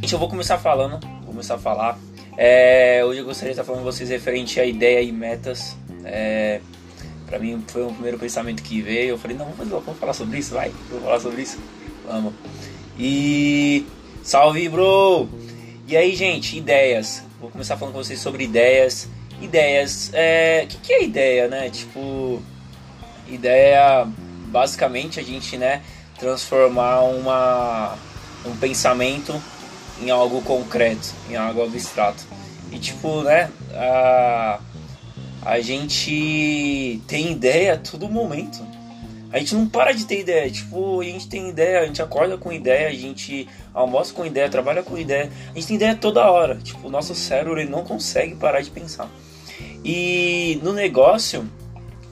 Gente, eu vou começar falando, vou começar a falar. É, hoje eu gostaria de estar falando com vocês referente a ideia e metas. É, pra mim foi o primeiro pensamento que veio. Eu falei, não, vamos, vamos falar sobre isso, vai, vou falar sobre isso. Vamos. E salve, bro! E aí, gente, ideias. Vou começar falando com vocês sobre ideias. Ideias, é, o que, que é ideia, né? Tipo, ideia, basicamente a gente, né, transformar uma um pensamento em algo concreto, em algo abstrato. E tipo, né, a, a gente tem ideia a todo momento. A gente não para de ter ideia. Tipo, a gente tem ideia, a gente acorda com ideia, a gente almoça com ideia, trabalha com ideia. A gente tem ideia toda hora. Tipo, o nosso cérebro ele não consegue parar de pensar. E no negócio,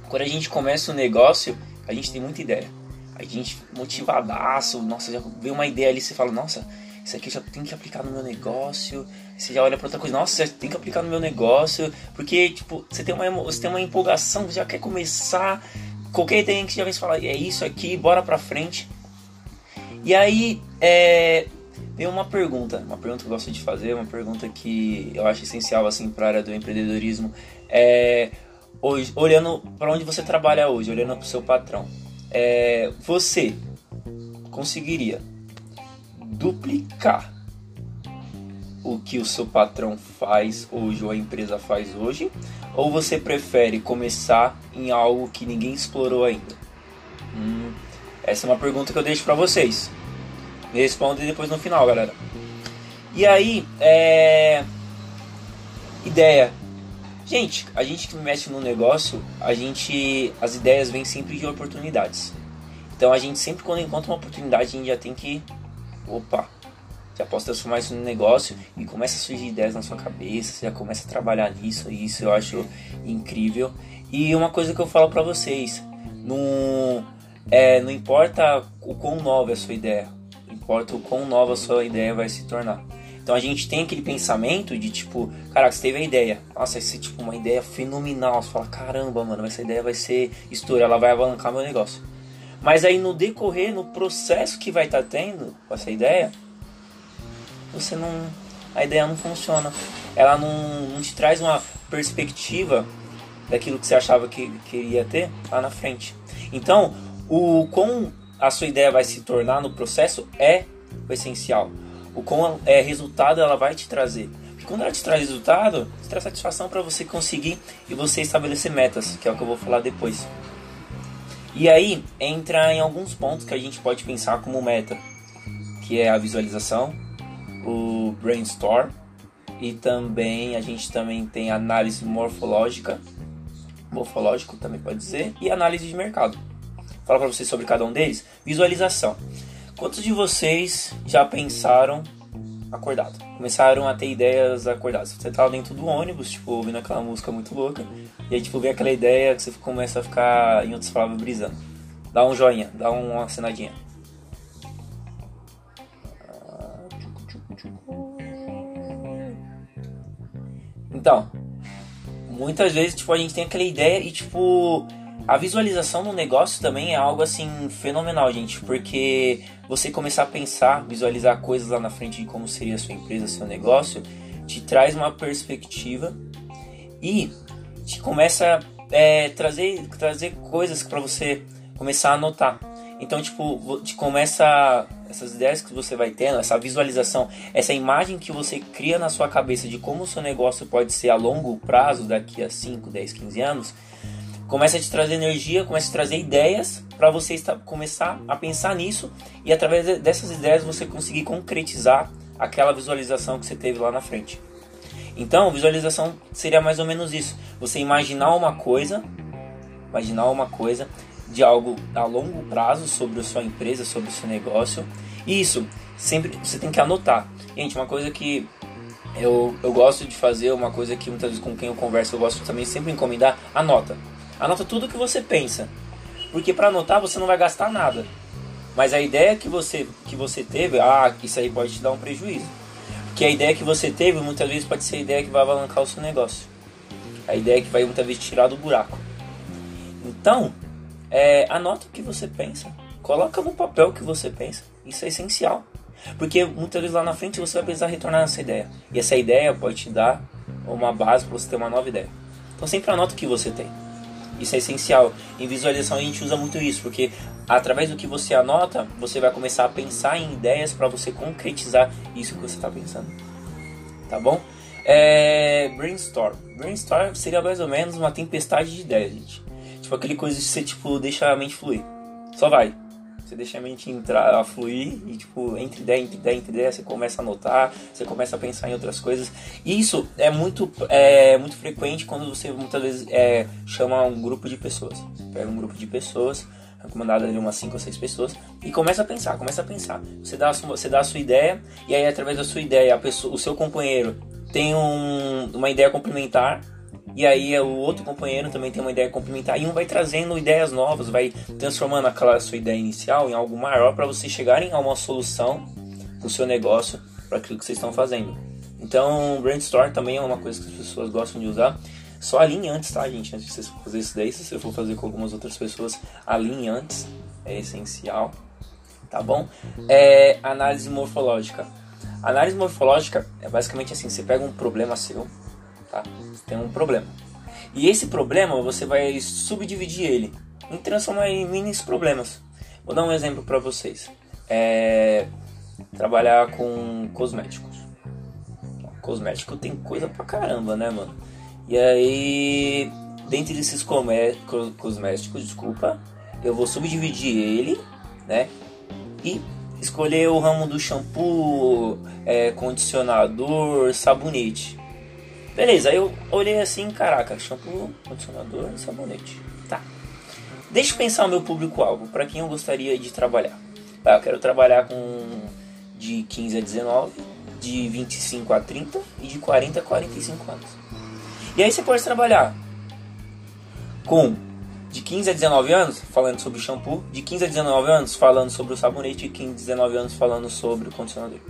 quando a gente começa um negócio, a gente tem muita ideia. A gente motivadaço, nossa, já vem uma ideia ali, você fala, nossa, isso aqui já tem que aplicar no meu negócio. Você já olha para outra coisa, nossa, tem que aplicar no meu negócio, porque tipo, você tem uma você tem uma empolgação, você já quer começar, qualquer ideia que você já vem falar, é isso aqui, bora para frente. E aí, é, uma pergunta, uma pergunta que eu gosto de fazer, uma pergunta que eu acho essencial assim para a área do empreendedorismo, é hoje, olhando para onde você trabalha hoje, olhando para o seu patrão, é, você conseguiria duplicar o que o seu patrão faz hoje ou a empresa faz hoje? Ou você prefere começar em algo que ninguém explorou ainda? Hum, essa é uma pergunta que eu deixo para vocês. Me depois no final, galera. E aí, é... ideia. Gente, a gente que mexe no negócio, a gente as ideias vêm sempre de oportunidades. Então a gente sempre quando encontra uma oportunidade, a gente já tem que opa, já posso transformar isso num negócio e começa a surgir ideias na sua cabeça, já começa a trabalhar nisso, e isso eu acho incrível. E uma coisa que eu falo para vocês, não, é, não importa o quão nova é a sua ideia, importa o quão nova a sua ideia vai se tornar. Então a gente tem aquele pensamento de tipo, caraca, você teve a ideia, nossa, ser tipo uma ideia fenomenal. Você fala, caramba, mano, essa ideia vai ser estoura, ela vai alavancar meu negócio. Mas aí no decorrer, no processo que vai estar tá tendo com essa ideia, você não. A ideia não funciona. Ela não, não te traz uma perspectiva daquilo que você achava que queria ter lá na frente. Então, o como a sua ideia vai se tornar no processo é o essencial. O como é resultado ela vai te trazer. Porque quando ela te traz resultado, te traz satisfação para você conseguir e você estabelecer metas, que é o que eu vou falar depois. E aí entra em alguns pontos que a gente pode pensar como meta, que é a visualização, o brainstorm e também a gente também tem análise morfológica, morfológico também pode dizer, e análise de mercado. Fala para vocês sobre cada um deles. Visualização. Quantos de vocês já pensaram acordado. Começaram a ter ideias acordadas. Você tava dentro do ônibus, tipo, ouvindo aquela música muito louca, e aí, tipo, vem aquela ideia que você começa a ficar, em outras palavras, brisando. Dá um joinha, dá uma assinadinha. Então, muitas vezes, tipo, a gente tem aquela ideia e, tipo, a visualização no negócio também é algo assim fenomenal, gente, porque você começar a pensar, visualizar coisas lá na frente de como seria a sua empresa, seu negócio, te traz uma perspectiva e te começa a é, trazer, trazer coisas para você começar a anotar. Então, tipo, te começa essas ideias que você vai tendo, essa visualização, essa imagem que você cria na sua cabeça de como o seu negócio pode ser a longo prazo, daqui a 5, 10, 15 anos, começa a te trazer energia, começa a te trazer ideias para você estar, começar a pensar nisso e através dessas ideias você conseguir concretizar aquela visualização que você teve lá na frente. Então, visualização seria mais ou menos isso. Você imaginar uma coisa, imaginar uma coisa de algo a longo prazo sobre a sua empresa, sobre o seu negócio. E isso, sempre você tem que anotar. Gente, uma coisa que eu, eu gosto de fazer, uma coisa que muitas vezes com quem eu converso eu gosto também sempre encomendar, anota. Anota tudo que você pensa. Porque para anotar você não vai gastar nada. Mas a ideia que você, que você teve, ah, isso aí pode te dar um prejuízo. Porque a ideia que você teve muitas vezes pode ser a ideia que vai alavancar o seu negócio. A ideia que vai muitas vezes tirar do buraco. Então, é, anota o que você pensa. Coloca no papel o que você pensa. Isso é essencial. Porque muitas vezes lá na frente você vai precisar retornar essa ideia. E essa ideia pode te dar uma base para você ter uma nova ideia. Então sempre anota o que você tem. Isso é essencial. Em visualização a gente usa muito isso, porque através do que você anota, você vai começar a pensar em ideias para você concretizar isso que você está pensando. Tá bom? É, brainstorm. Brainstorm seria mais ou menos uma tempestade de ideias, gente. Tipo aquele coisa que você tipo deixa a mente fluir. Só vai. Você deixa a mente entrar, a fluir e, tipo, entre ideia, entre ideia, entre ideia, você começa a anotar, você começa a pensar em outras coisas. E isso é muito, é, muito frequente quando você muitas vezes é, chama um grupo de pessoas. Pega um grupo de pessoas, recomendado ali umas 5 ou 6 pessoas, e começa a pensar, começa a pensar. Você dá, a sua, você dá a sua ideia, e aí através da sua ideia, a pessoa, o seu companheiro tem um, uma ideia complementar e aí o outro companheiro também tem uma ideia complementar e um vai trazendo ideias novas, vai transformando aquela sua ideia inicial em algo maior para vocês chegarem a uma solução para o seu negócio, para aquilo que vocês estão fazendo. Então, brainstorm também é uma coisa que as pessoas gostam de usar. Só alinhe antes, tá, gente? Antes de você fazer isso daí, se você for fazer com algumas outras pessoas, alinhe antes, é essencial, tá bom? É, análise morfológica. Análise morfológica é basicamente assim: você pega um problema seu, tá? Tem um problema. E esse problema você vai subdividir ele e transformar em mini problemas. Vou dar um exemplo para vocês. É trabalhar com cosméticos. Cosmético tem coisa pra caramba, né, mano? E aí, dentro desses cosméticos, desculpa, eu vou subdividir ele, né? E escolher o ramo do shampoo, é, condicionador, sabonete. Beleza, aí eu olhei assim, caraca, shampoo, condicionador e sabonete. Tá. Deixa eu pensar o meu público-alvo, para quem eu gostaria de trabalhar. Tá, eu quero trabalhar com de 15 a 19, de 25 a 30 e de 40 a 45 anos. E aí você pode trabalhar com de 15 a 19 anos falando sobre o shampoo, de 15 a 19 anos falando sobre o sabonete e 15 a 19 anos falando sobre o condicionador.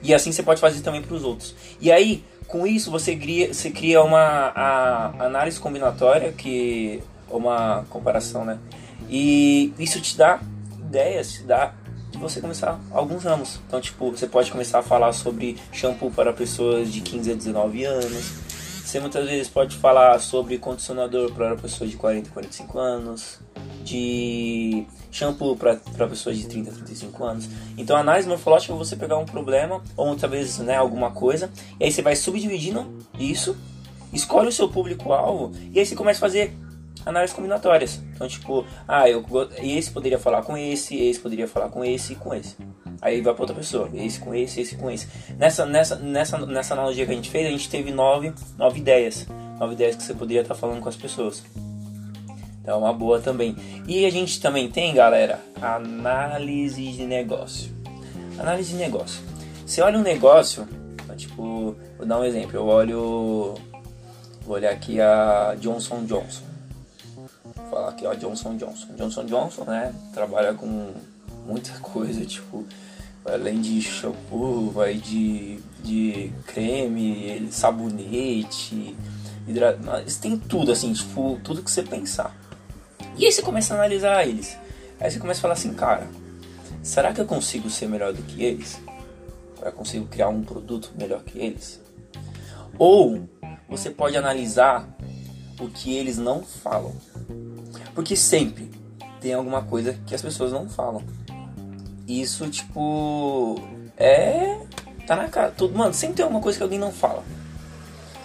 E assim você pode fazer também para os outros. E aí com isso você cria, você cria uma a, análise combinatória, que uma comparação, né? E isso te dá ideias, te dá de você começar alguns ramos. Então, tipo, você pode começar a falar sobre shampoo para pessoas de 15 a 19 anos. Você muitas vezes pode falar sobre condicionador para pessoas de 40 a 45 anos, de shampoo para pessoas de 30 a 35 anos. Então, a análise morfológica é você pegar um problema, ou muitas vezes né, alguma coisa, e aí você vai subdividindo isso, escolhe o seu público-alvo, e aí você começa a fazer análises combinatórias. Então, tipo, ah, eu, esse poderia falar com esse, esse poderia falar com esse e com esse. Aí vai para outra pessoa, esse com esse, esse com esse. Nessa, nessa, nessa, nessa analogia que a gente fez, a gente teve nove, nove ideias. Nove ideias que você poderia estar falando com as pessoas. Então é uma boa também. E a gente também tem, galera, análise de negócio. Análise de negócio. Você olha um negócio, tá, tipo, vou dar um exemplo. Eu olho, vou olhar aqui a Johnson Johnson. Falar aqui, ó, Johnson Johnson. Johnson Johnson, né, trabalha com muita coisa, tipo, além de shampoo, vai de, de creme, sabonete, hidrato, eles têm tudo, assim, tipo, tudo que você pensar. E aí você começa a analisar eles. Aí você começa a falar assim, cara, será que eu consigo ser melhor do que eles? Eu consigo criar um produto melhor que eles? Ou você pode analisar o que eles não falam. Porque sempre tem alguma coisa que as pessoas não falam. Isso, tipo, é. Tá na cara. Tudo, mano, sempre tem alguma coisa que alguém não fala.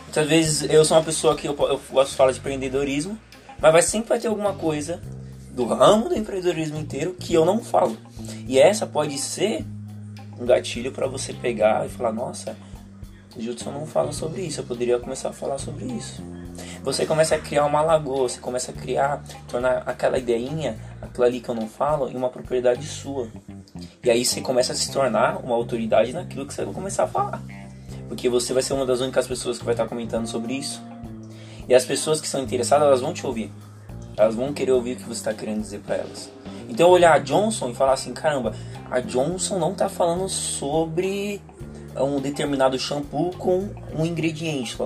Muitas vezes eu sou uma pessoa que eu, eu gosto de falar de empreendedorismo. Mas vai sempre vai ter alguma coisa do ramo do empreendedorismo inteiro que eu não falo. E essa pode ser um gatilho para você pegar e falar: nossa, o Judson não fala sobre isso, eu poderia começar a falar sobre isso. Você começa a criar uma lagoa, você começa a criar, tornar aquela ideinha, aquilo ali que eu não falo, em uma propriedade sua. E aí você começa a se tornar uma autoridade naquilo que você vai começar a falar. Porque você vai ser uma das únicas pessoas que vai estar comentando sobre isso. E as pessoas que são interessadas, elas vão te ouvir. Elas vão querer ouvir o que você está querendo dizer para elas. Então olhar a Johnson e falar assim, caramba, a Johnson não está falando sobre um determinado shampoo com um ingrediente.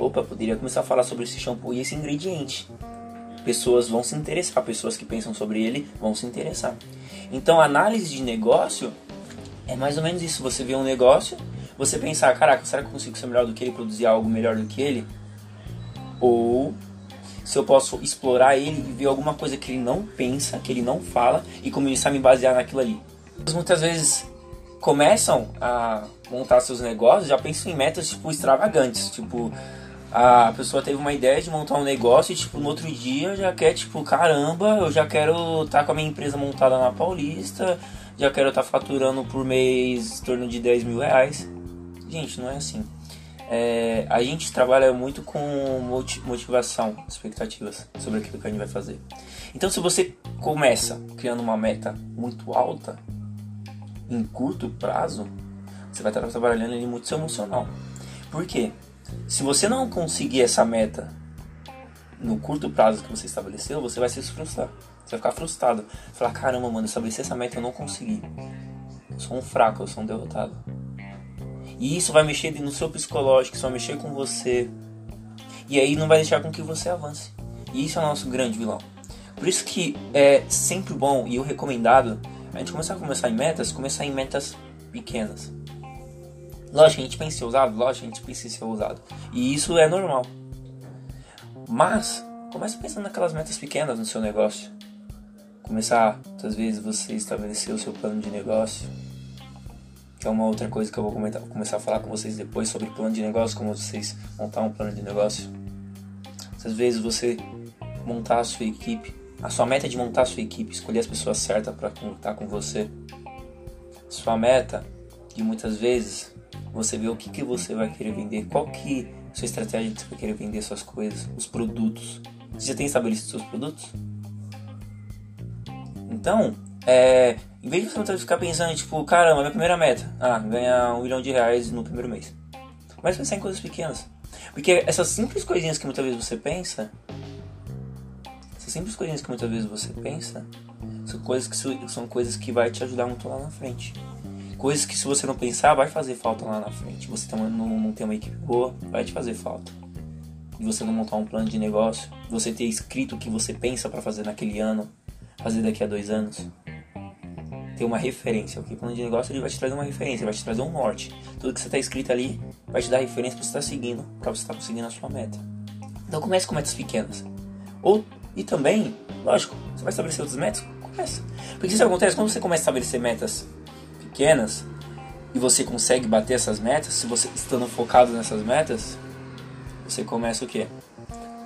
Opa, poderia começar a falar sobre esse shampoo e esse ingrediente. pessoas vão se interessar, pessoas que pensam sobre ele vão se interessar. Então, análise de negócio é mais ou menos isso. Você vê um negócio, você pensar, caraca, será que eu consigo ser melhor do que ele, produzir algo melhor do que ele? Ou se eu posso explorar ele e ver alguma coisa que ele não pensa, que ele não fala e começar a me basear naquilo ali. Muitas vezes começam a montar seus negócios, já pensam em metas tipo extravagantes, tipo a pessoa teve uma ideia de montar um negócio e tipo no outro dia já quer tipo caramba, eu já quero estar tá com a minha empresa montada na Paulista, já quero estar tá faturando por mês em torno de 10 mil reais. Gente, não é assim. É, a gente trabalha muito com motivação, expectativas sobre aquilo que a gente vai fazer. Então, se você começa criando uma meta muito alta, em curto prazo, você vai estar trabalhando ali muito seu emocional. Por quê? Se você não conseguir essa meta no curto prazo que você estabeleceu, você vai se frustrar. Você vai ficar frustrado. Falar, caramba, mano, eu estabeleci essa meta e eu não consegui. Eu sou um fraco, eu sou um derrotado. E isso vai mexer no seu psicológico, isso vai mexer com você. E aí não vai deixar com que você avance. E isso é o nosso grande vilão. Por isso que é sempre bom e o recomendado a gente começar a começar em metas, começar em metas pequenas. Lógico, a gente pensa em ser ousado, lógico, a gente pensa em ser ousado. E isso é normal. Mas, comece pensando naquelas metas pequenas no seu negócio. Começar, às vezes, você estabelecer o seu plano de negócio. Que é uma outra coisa que eu vou comentar, começar a falar com vocês depois sobre plano de negócio, como vocês montar um plano de negócio. Às vezes você montar a sua equipe a sua meta é de montar a sua equipe, escolher as pessoas certas para estar com você. Sua meta de muitas vezes você ver o que, que você vai querer vender, qual que a sua estratégia que você vai querer vender suas coisas, os produtos. Você já tem estabelecido seus produtos? Então, é, em vez de você ficar pensando, tipo, caramba, minha primeira meta, ah, ganhar um milhão de reais no primeiro mês. Mas pensar em coisas pequenas. Porque essas simples coisinhas que muitas vezes você pensa, essas simples coisinhas que muitas vezes você pensa são coisas que são coisas que vai te ajudar muito lá na frente. Coisas que se você não pensar vai fazer falta lá na frente. Você não, não tem uma equipe boa, vai te fazer falta. E você não montar um plano de negócio, você ter escrito o que você pensa para fazer naquele ano, fazer daqui a dois anos. Ter uma referência, o plano de negócio ele vai te trazer uma referência, vai te trazer um norte. Tudo que você está escrito ali vai te dar referência para você estar tá seguindo, para você estar tá conseguindo a sua meta. Então comece com metas pequenas. Ou e também, lógico, você vai estabelecer outras metas? Começa. Porque isso acontece quando você começa a estabelecer metas pequenas e você consegue bater essas metas, se você estando focado nessas metas, você começa o quê?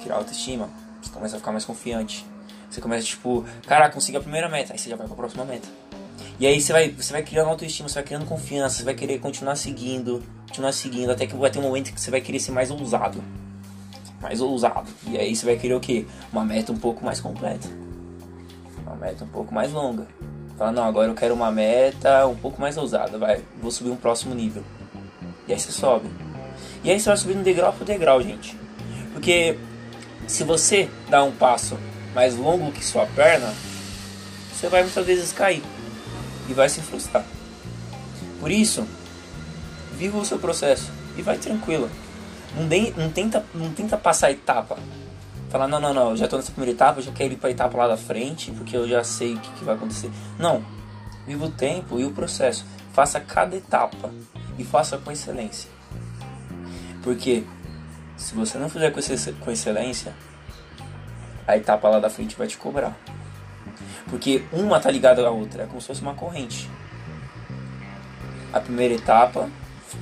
Criar autoestima, você começa a ficar mais confiante. Você começa tipo, cara, consegui a primeira meta, aí você já vai para a próxima meta. E aí você vai, você vai criando autoestima, você vai criando confiança, você vai querer continuar seguindo, continuar seguindo, até que vai ter um momento que você vai querer ser mais ousado mais ousado. E aí você vai querer o quê? Uma meta um pouco mais completa. Uma meta um pouco mais longa. Fala, não, agora eu quero uma meta um pouco mais ousada, vai, vou subir um próximo nível. E aí você sobe. E aí você vai subindo degrau por degrau, gente. Porque se você dá um passo mais longo que sua perna, você vai muitas vezes cair e vai se frustrar. Por isso, viva o seu processo e vai tranquilo. Não, de, não, tenta, não tenta passar etapa. Falar, não, não, não, já tô nessa primeira etapa, já quero ir pra etapa lá da frente, porque eu já sei o que, que vai acontecer. Não. Viva o tempo e o processo. Faça cada etapa e faça com excelência. Porque se você não fizer com excelência, a etapa lá da frente vai te cobrar. Porque uma tá ligada à outra, é como se fosse uma corrente. A primeira etapa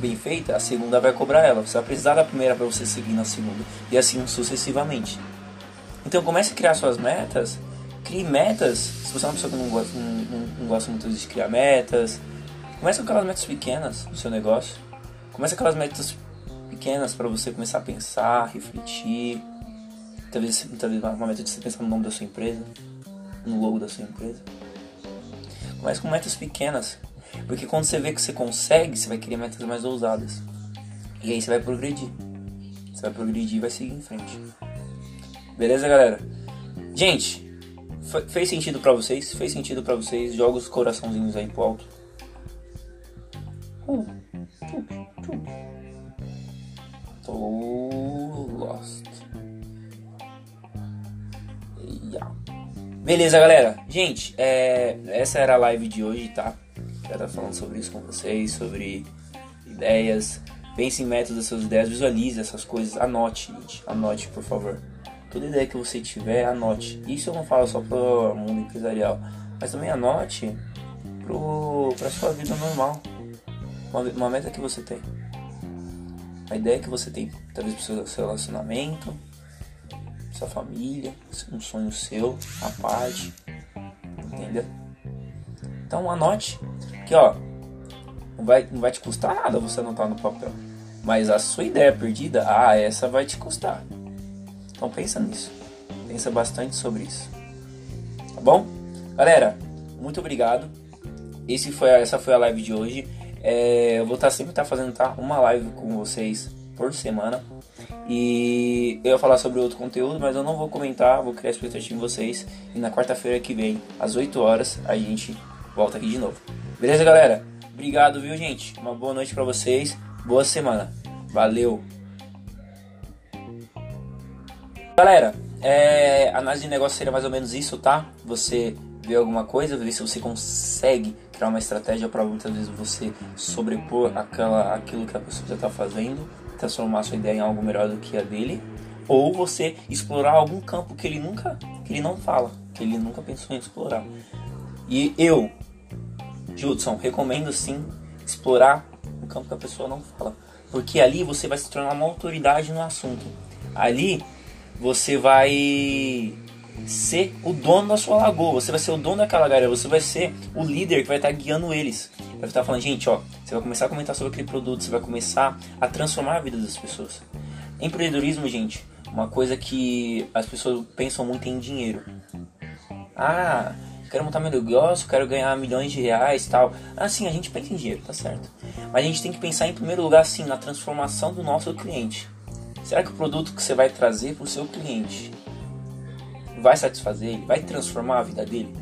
bem feita, a segunda vai cobrar ela. Você vai precisar da primeira para você seguir na segunda. E assim sucessivamente. Então comece a criar suas metas. Crie metas. Se você é uma pessoa que não gosta, não, não, não gosta muito de criar metas, comece com aquelas metas pequenas no seu negócio. Comece aquelas metas pequenas para você começar a pensar, refletir. Talvez, talvez uma meta de você pensar no nome da sua empresa, no logo da sua empresa. Comece com metas pequenas porque quando você vê que você consegue, você vai querer metas mais ousadas. E aí você vai progredir. Você vai progredir e vai seguir em frente. Beleza, galera? Gente, fez sentido para vocês? Fez sentido para vocês? Joga os coraçãozinhos aí pro alto. Uh, Tô lost. Beleza, galera. Gente, é, essa era a live de hoje, tá? Já tá falando sobre isso com vocês, sobre ideias. Pense em métodos suas ideias, visualize essas coisas, anote, gente. Anote, por favor. Toda ideia que você tiver, anote. Isso eu não falo só pro mundo empresarial, mas também anote pro, pra sua vida normal. Uma, uma meta que você tem. A ideia que você tem, talvez pro seu relacionamento, sua família, um sonho seu, a parte, entendeu? Então anote que ó, não vai, não vai te custar nada você anotar no papel, mas a sua ideia perdida, ah, essa vai te custar. Então pensa nisso, pensa bastante sobre isso, tá bom? Galera, muito obrigado. Esse foi, essa foi a live de hoje. É, eu vou estar sempre estar fazendo tá, uma live com vocês por semana. E eu ia falar sobre outro conteúdo, mas eu não vou comentar, vou criar expectativa em vocês. E na quarta-feira que vem, às 8 horas, a gente volta aqui de novo. Beleza, galera? Obrigado, viu, gente? Uma boa noite para vocês. Boa semana. Valeu. Galera, é, análise de negócio seria mais ou menos isso, tá? Você vê alguma coisa, ver se você consegue criar uma estratégia para muitas vezes você sobrepor aquela, aquilo que a pessoa já está fazendo transformar sua ideia em algo melhor do que a dele, ou você explorar algum campo que ele nunca, que ele não fala, que ele nunca pensou em explorar. E eu, Judson, recomendo sim explorar um campo que a pessoa não fala, porque ali você vai se tornar uma autoridade no assunto. Ali você vai ser o dono da sua lagoa, você vai ser o dono daquela galera, você vai ser o líder que vai estar guiando eles. Vai estar falando, gente, ó, você vai começar a comentar sobre aquele produto, você vai começar a transformar a vida das pessoas. Empreendedorismo, gente, uma coisa que as pessoas pensam muito em dinheiro. Ah, quero montar meu negócio, quero ganhar milhões de reais tal. Assim, a gente pensa em dinheiro, tá certo. Mas a gente tem que pensar em primeiro lugar, assim, na transformação do nosso cliente. Será que o produto que você vai trazer para o seu cliente vai satisfazer ele, vai transformar a vida dele?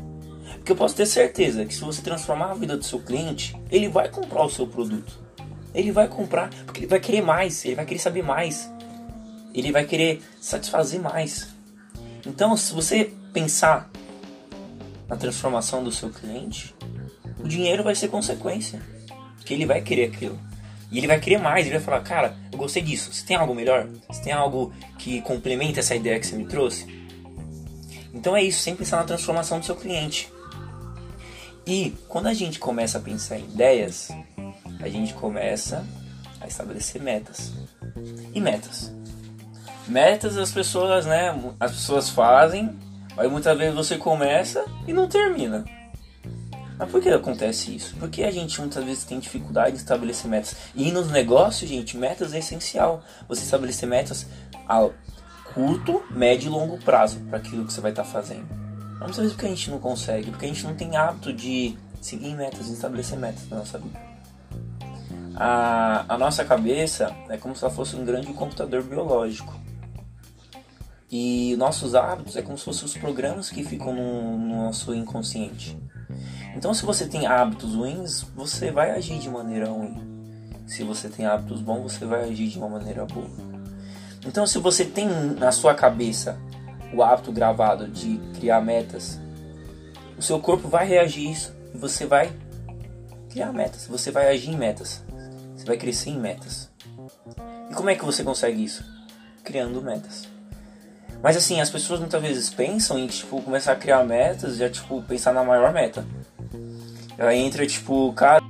Porque eu posso ter certeza que se você transformar a vida do seu cliente, ele vai comprar o seu produto. Ele vai comprar porque ele vai querer mais, ele vai querer saber mais. Ele vai querer satisfazer mais. Então, se você pensar na transformação do seu cliente, o dinheiro vai ser consequência. Porque ele vai querer aquilo. E ele vai querer mais, ele vai falar, cara, eu gostei disso. Você tem algo melhor? Você tem algo que complementa essa ideia que você me trouxe? Então é isso, sempre pensar na transformação do seu cliente. E quando a gente começa a pensar em ideias, a gente começa a estabelecer metas. E metas. Metas as pessoas, né? As pessoas fazem, mas muitas vezes você começa e não termina. Mas por que acontece isso? Porque a gente muitas vezes tem dificuldade em estabelecer metas. E nos negócios, gente, metas é essencial. Você estabelecer metas a curto, médio e longo prazo para aquilo que você vai estar tá fazendo. Muitas vezes porque a gente não consegue, porque a gente não tem hábito de seguir metas, de estabelecer metas na nossa vida. A, a nossa cabeça é como se ela fosse um grande computador biológico. E nossos hábitos é como se fossem os programas que ficam no, no nosso inconsciente. Então, se você tem hábitos ruins, você vai agir de maneira ruim. Se você tem hábitos bons, você vai agir de uma maneira boa. Então, se você tem na sua cabeça o hábito gravado de criar metas, o seu corpo vai reagir a isso e você vai criar metas, você vai agir em metas, você vai crescer em metas. E como é que você consegue isso? Criando metas. Mas assim, as pessoas muitas vezes pensam em tipo começar a criar metas, já tipo pensar na maior meta. Aí entra tipo, cara,